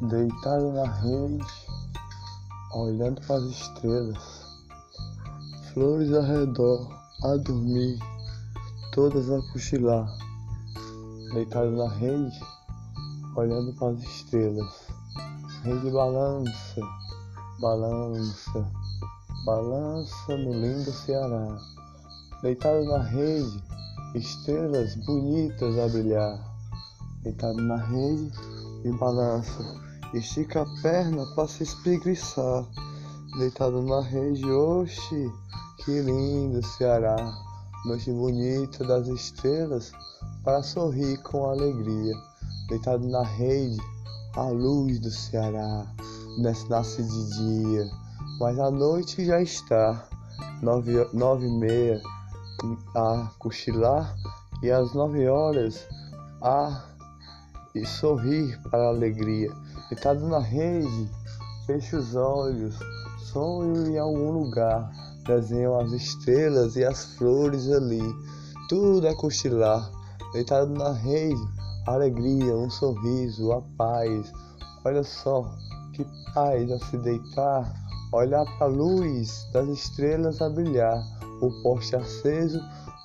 deitado na rede, olhando para as estrelas, flores ao redor, a dormir, todas a cochilar, deitado na rede, olhando para as estrelas, rede balança, balança, balança no lindo Ceará, deitado na rede, estrelas bonitas a brilhar, deitado na rede, em balança Estica a perna para se espreguiçar. Deitado na rede, oxe, que lindo Ceará. Noite bonita das estrelas para sorrir com alegria. Deitado na rede, a luz do Ceará. Nasce de dia, mas a noite já está. Nove, nove e meia a cochilar e às nove horas a e sorrir para a alegria. Deitado na rede, feche os olhos, sonho em algum lugar, desenho as estrelas e as flores ali, tudo é cochilar. Deitado na rede, alegria, um sorriso, a paz. Olha só, que paz a se deitar, olhar para a luz das estrelas a brilhar, o poste aceso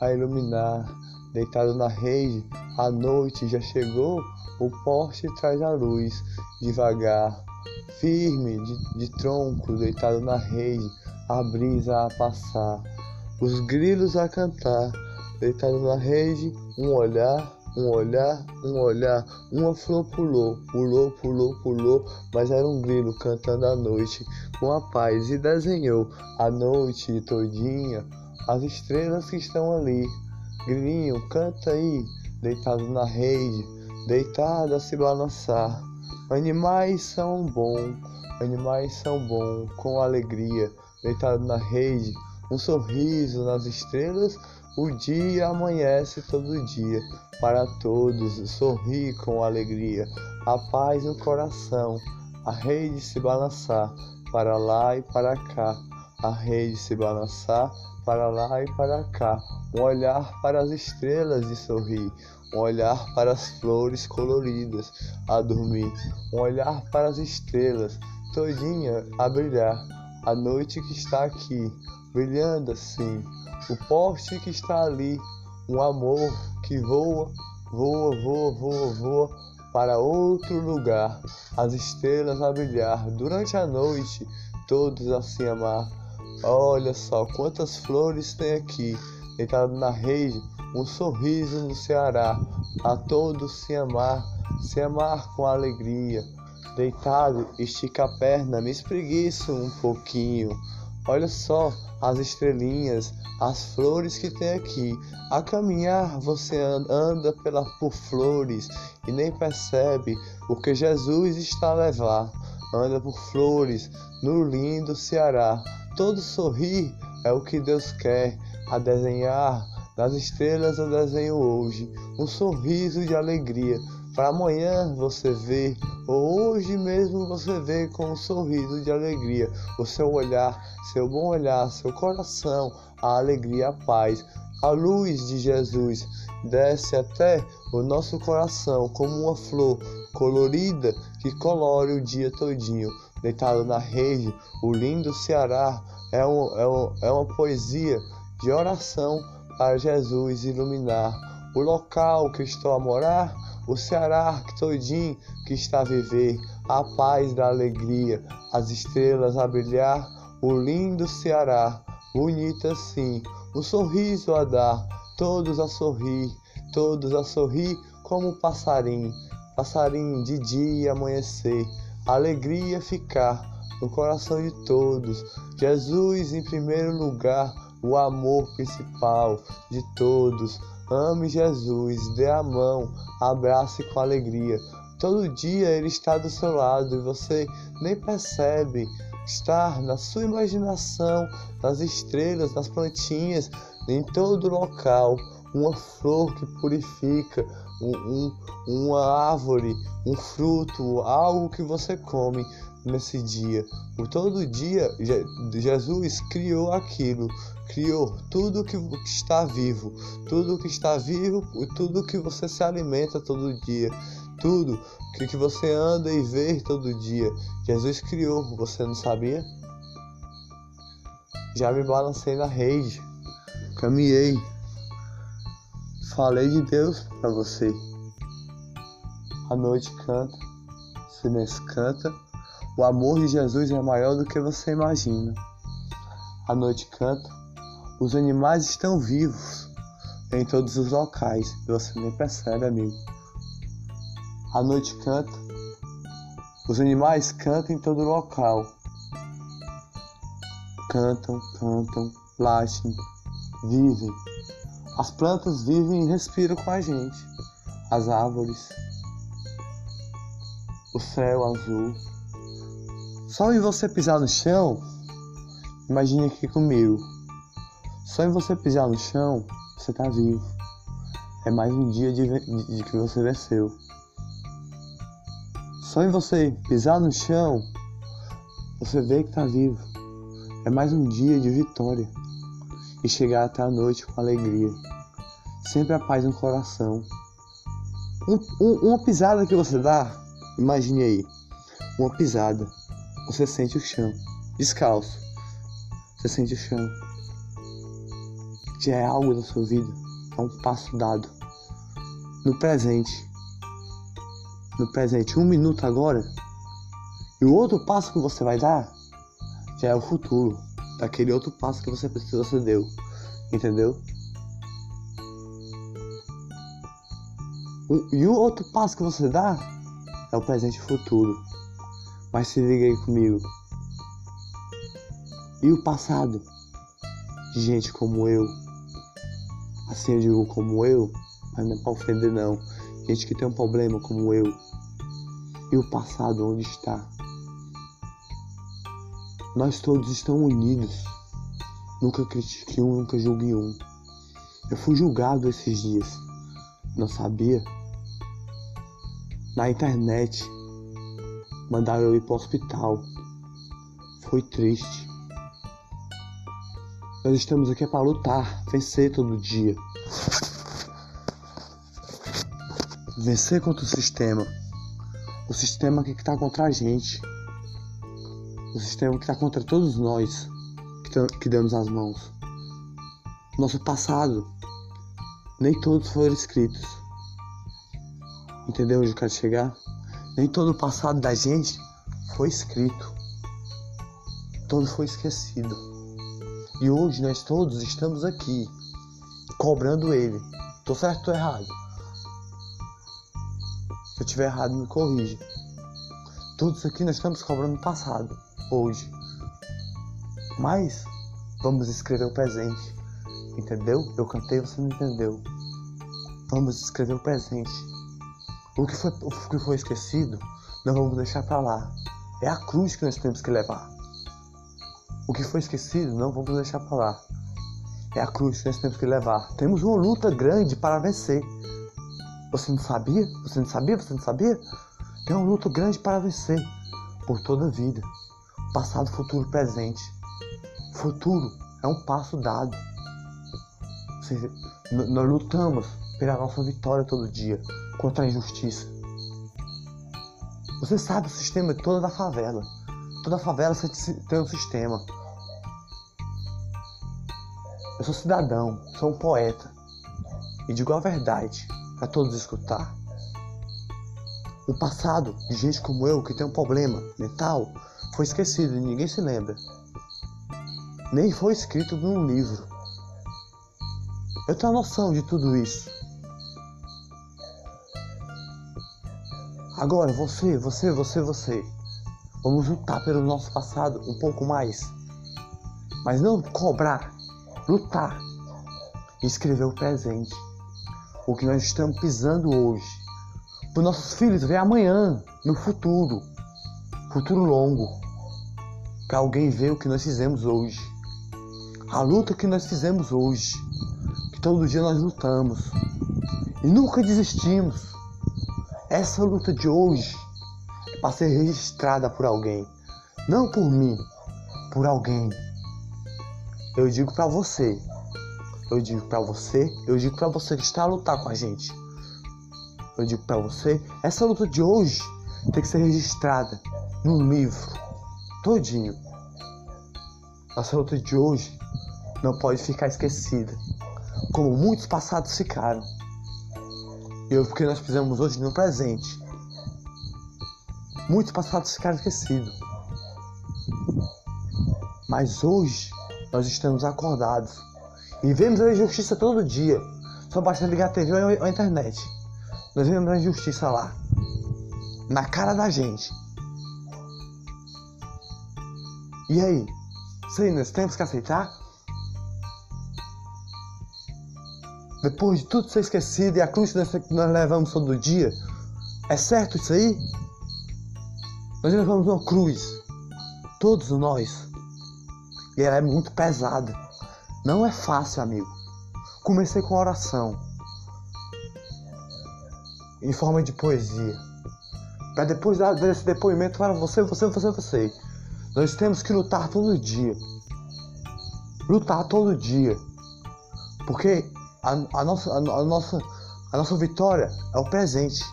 a iluminar. Deitado na rede, a noite já chegou, o poste traz a luz, devagar, firme, de, de tronco, deitado na rede, a brisa a passar, os grilos a cantar, deitado na rede, um olhar, um olhar, um olhar, uma flor pulou, pulou, pulou, pulou, mas era um grilo cantando a noite com a paz e desenhou a noite todinha, as estrelas que estão ali. Grilinho, canta aí, deitado na rede, deitado a se balançar. Animais são bons, animais são bons, com alegria, deitado na rede, um sorriso nas estrelas, o dia amanhece todo dia, para todos, sorri com alegria, a paz no coração, a rede se balançar, para lá e para cá, a rede se balançar, para lá e para cá, um olhar para as estrelas e sorrir, um olhar para as flores coloridas a dormir, um olhar para as estrelas todinha a brilhar, a noite que está aqui, brilhando assim, o poste que está ali, um amor que voa, voa, voa, voa, voa para outro lugar, as estrelas a brilhar durante a noite, todos a se amar. Olha só quantas flores tem aqui, deitado na rede um sorriso no Ceará, a todos se amar, se amar com alegria. Deitado, estica a perna, me espreguiço um pouquinho. Olha só as estrelinhas, as flores que tem aqui. A caminhar você anda pela, por flores e nem percebe o que Jesus está a levar. Anda por flores no lindo Ceará. Todo sorrir é o que Deus quer a desenhar das estrelas eu desenho hoje um sorriso de alegria. Para amanhã você ver, ou hoje mesmo você vê com um sorriso de alegria. O seu olhar, seu bom olhar, seu coração, a alegria, a paz, a luz de Jesus desce até o nosso coração como uma flor colorida que colore o dia todinho. Deitado na rede, o lindo Ceará é, um, é, um, é uma poesia de oração para Jesus iluminar o local que estou a morar, o Ceará que todinho que está a viver, a paz da alegria, as estrelas a brilhar, o lindo Ceará, bonito assim, um sorriso a dar, todos a sorrir, todos a sorrir como passarinho, passarinho de dia amanhecer, alegria ficar no coração de todos, Jesus em primeiro lugar o amor principal de todos. Ame Jesus, dê a mão, abrace com alegria. Todo dia Ele está do seu lado e você nem percebe estar na sua imaginação, nas estrelas, nas plantinhas, em todo local. Uma flor que purifica, um, um, uma árvore, um fruto, algo que você come nesse dia. Por todo dia, Jesus criou aquilo, criou tudo que está vivo, tudo que está vivo e tudo que você se alimenta todo dia. Tudo que, que você anda e vê todo dia, Jesus criou, você não sabia? Já me balancei na rede, caminhei, falei de Deus para você. A noite canta, o silêncio canta, o amor de Jesus é maior do que você imagina. A noite canta, os animais estão vivos em todos os locais você nem percebe, amigo. A noite canta, os animais cantam em todo local. Cantam, cantam, latem, vivem. As plantas vivem e respiram com a gente. As árvores, o céu azul. Só em você pisar no chão, imagine aqui comigo. Só em você pisar no chão, você tá vivo. É mais um dia de, de, de que você venceu. Só em você pisar no chão, você vê que tá vivo. É mais um dia de vitória. E chegar até a noite com alegria. Sempre a paz no coração. Um, um, uma pisada que você dá, imagine aí. Uma pisada. Você sente o chão. Descalço. Você sente o chão. Já é algo da sua vida. É um passo dado. No presente no presente um minuto agora, e o outro passo que você vai dar já é o futuro daquele outro passo que você precisa você deu, entendeu? e o outro passo que você dá é o presente e futuro. Mas se liga aí comigo. E o passado de gente como eu, assim eu digo como eu, mas não é pra ofender não, gente que tem um problema como eu, e o passado onde está. Nós todos estamos unidos. Nunca critique um, nunca julgue um. Eu fui julgado esses dias. Não sabia? Na internet. Mandaram eu ir para o hospital. Foi triste. Nós estamos aqui para lutar, vencer todo dia. Vencer contra o sistema o sistema que está contra a gente, o sistema que está contra todos nós que, que damos as mãos. Nosso passado, nem todos foram escritos. Entendeu onde eu quero chegar? Nem todo o passado da gente foi escrito. Todo foi esquecido. E hoje nós todos estamos aqui, cobrando ele. Tô certo ou errado? Se eu tiver errado, me corrija. Tudo isso aqui nós estamos cobrando no passado, hoje. Mas vamos escrever o presente. Entendeu? Eu cantei, você não entendeu. Vamos escrever o presente. O que foi, o que foi esquecido, não vamos deixar para lá. É a cruz que nós temos que levar. O que foi esquecido, não vamos deixar para lá. É a cruz que nós temos que levar. Temos uma luta grande para vencer. Você não sabia? Você não sabia? Você não sabia? Tem uma luta grande para vencer por toda a vida. Passado, futuro, presente. Futuro é um passo dado. Nós lutamos pela nossa vitória todo dia contra a injustiça. Você sabe o sistema toda da favela. Toda favela tem um sistema. Eu sou cidadão, sou um poeta e digo a verdade para todos escutar. O passado de gente como eu que tem um problema mental foi esquecido e ninguém se lembra. Nem foi escrito num livro. Eu tenho a noção de tudo isso. Agora, você, você, você, você. Vamos lutar pelo nosso passado um pouco mais. Mas não cobrar, lutar escrever o presente o que nós estamos pisando hoje. Para nossos filhos ver amanhã, no futuro, futuro longo, para alguém ver o que nós fizemos hoje. A luta que nós fizemos hoje, que todo dia nós lutamos e nunca desistimos. Essa luta de hoje é para ser registrada por alguém, não por mim, por alguém. Eu digo para você, eu digo para você, eu digo para você que está a lutar com a gente. eu digo para você, essa luta de hoje tem que ser registrada num livro todinho. Essa luta de hoje não pode ficar esquecida, como muitos passados ficaram. E o que nós fizemos hoje no presente. Muitos passados ficaram esquecidos. Mas hoje nós estamos acordados e vemos a injustiça todo dia. Só basta ligar a TV ou a internet. Nós vemos a injustiça lá. Na cara da gente. E aí? Isso aí nós temos que aceitar? Depois de tudo ser esquecido e a cruz que nós levamos todo dia, é certo isso aí? Nós levamos uma cruz, todos nós, e ela é muito pesada. Não é fácil, amigo. Comecei com oração, em forma de poesia, para depois dar esse depoimento para você, você, você, você. Nós temos que lutar todo dia, lutar todo dia, porque a, a nossa, a, a nossa, a nossa vitória é o presente.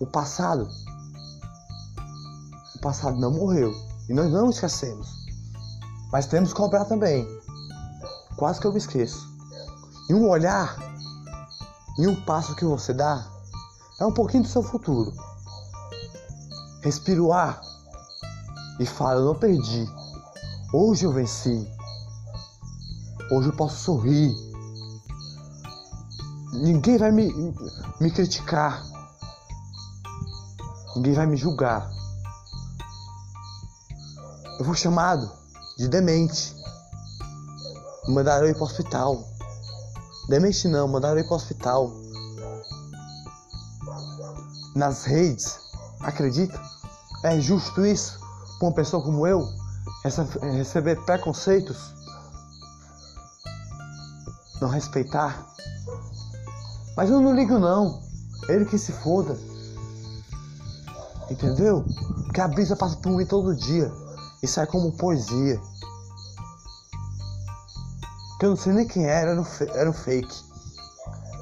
O passado passado não morreu. E nós não esquecemos. Mas temos que cobrar também. Quase que eu me esqueço. E um olhar e um passo que você dá é um pouquinho do seu futuro. Respira o ar e fala: Eu não perdi. Hoje eu venci. Hoje eu posso sorrir. Ninguém vai me, me criticar. Ninguém vai me julgar. Eu fui chamado de demente. Me mandaram ir para o hospital. Demente não, mandaram ir para o hospital. Nas redes, acredita? É justo isso para uma pessoa como eu receber preconceitos? Não respeitar? Mas eu não ligo não. Ele que se foda. Entendeu? Porque a brisa passa por mim todo dia. Isso é como poesia. Que eu não sei nem quem era, era um, era um fake.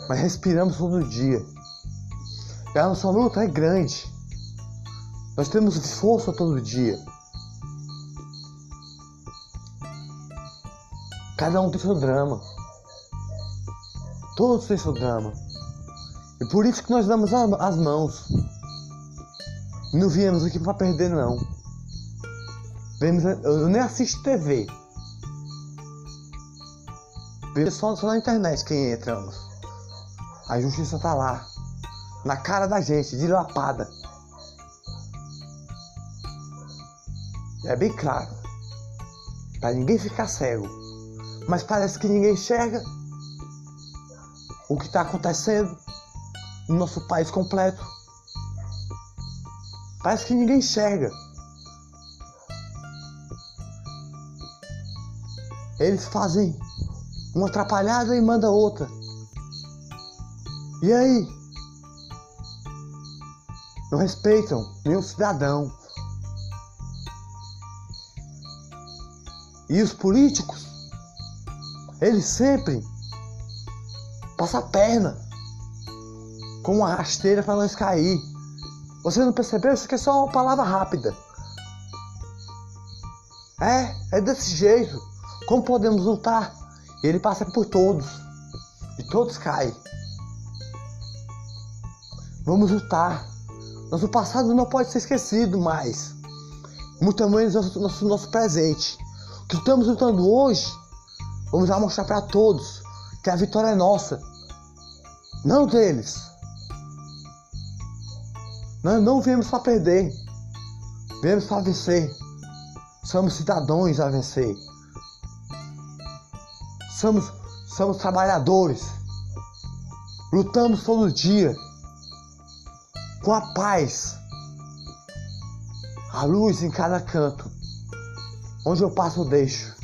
Mas respiramos todo dia. E a nossa luta é grande. Nós temos força todo dia. Cada um tem seu drama. Todos têm seu drama. E por isso que nós damos as mãos. Não viemos aqui para perder, não. Vemos, eu nem assisto TV. Vejo só, só na internet quem entramos. A justiça tá lá. Na cara da gente, dilapada. É bem claro. Para ninguém ficar cego. Mas parece que ninguém enxerga o que está acontecendo no nosso país completo. Parece que ninguém enxerga. Eles fazem uma atrapalhada e manda outra. E aí? Não respeitam nenhum cidadão. E os políticos, eles sempre passam a perna com uma rasteira para nós cair. Você não percebeu? Isso aqui é só uma palavra rápida. É, é desse jeito. Como podemos lutar? Ele passa por todos e todos caem. Vamos lutar. Nosso passado não pode ser esquecido mais. Muito menos nosso, nosso, nosso presente. O que estamos lutando hoje, vamos lá mostrar para todos que a vitória é nossa, não deles. Nós não viemos para perder, viemos para vencer. Somos cidadãos a vencer. Somos, somos trabalhadores. Lutamos todo dia com a paz, a luz em cada canto. Onde eu passo, eu deixo.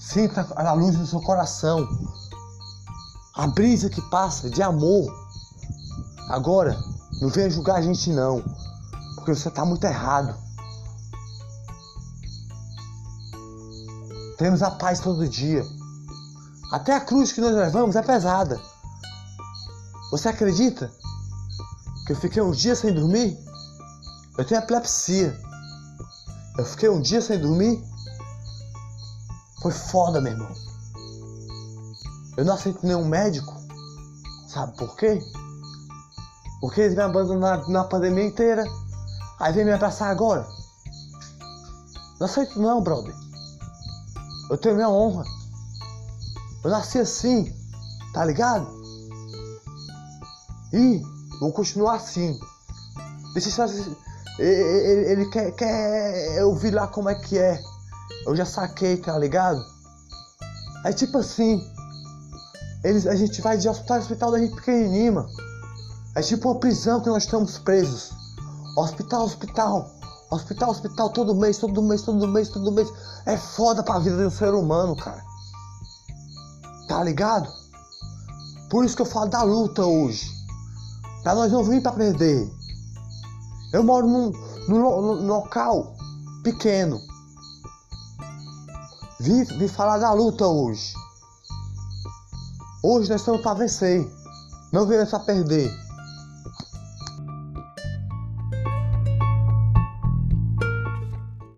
Sinta a luz no seu coração. A brisa que passa de amor. Agora, não venha julgar a gente não. Porque você está muito errado. Temos a paz todo dia. Até a cruz que nós levamos é pesada. Você acredita que eu fiquei um dia sem dormir? Eu tenho epilepsia. Eu fiquei um dia sem dormir. Foi foda, meu irmão. Eu não aceito nenhum médico. Sabe por quê? Porque eles me abandonaram na pandemia inteira. Aí vem me abraçar agora. Não aceito não, brother. Eu tenho minha honra. Eu nasci assim, tá ligado? E vou continuar assim. Deixa eu ele, ele quer, quer eu lá como é que é. Eu já saquei, tá ligado? Aí tipo assim, eles, a gente vai de hospital hospital da gente pequenininho, mano. É tipo uma prisão que nós estamos presos. Hospital, hospital. Hospital, hospital, todo mês, todo mês, todo mês, todo mês. É foda pra vida de um ser humano, cara. Tá ligado? Por isso que eu falo da luta hoje. Pra nós não vir pra perder. Eu moro num, num, num local pequeno. Vim, falar da luta hoje. Hoje nós estamos para vencer. Não viemos para perder.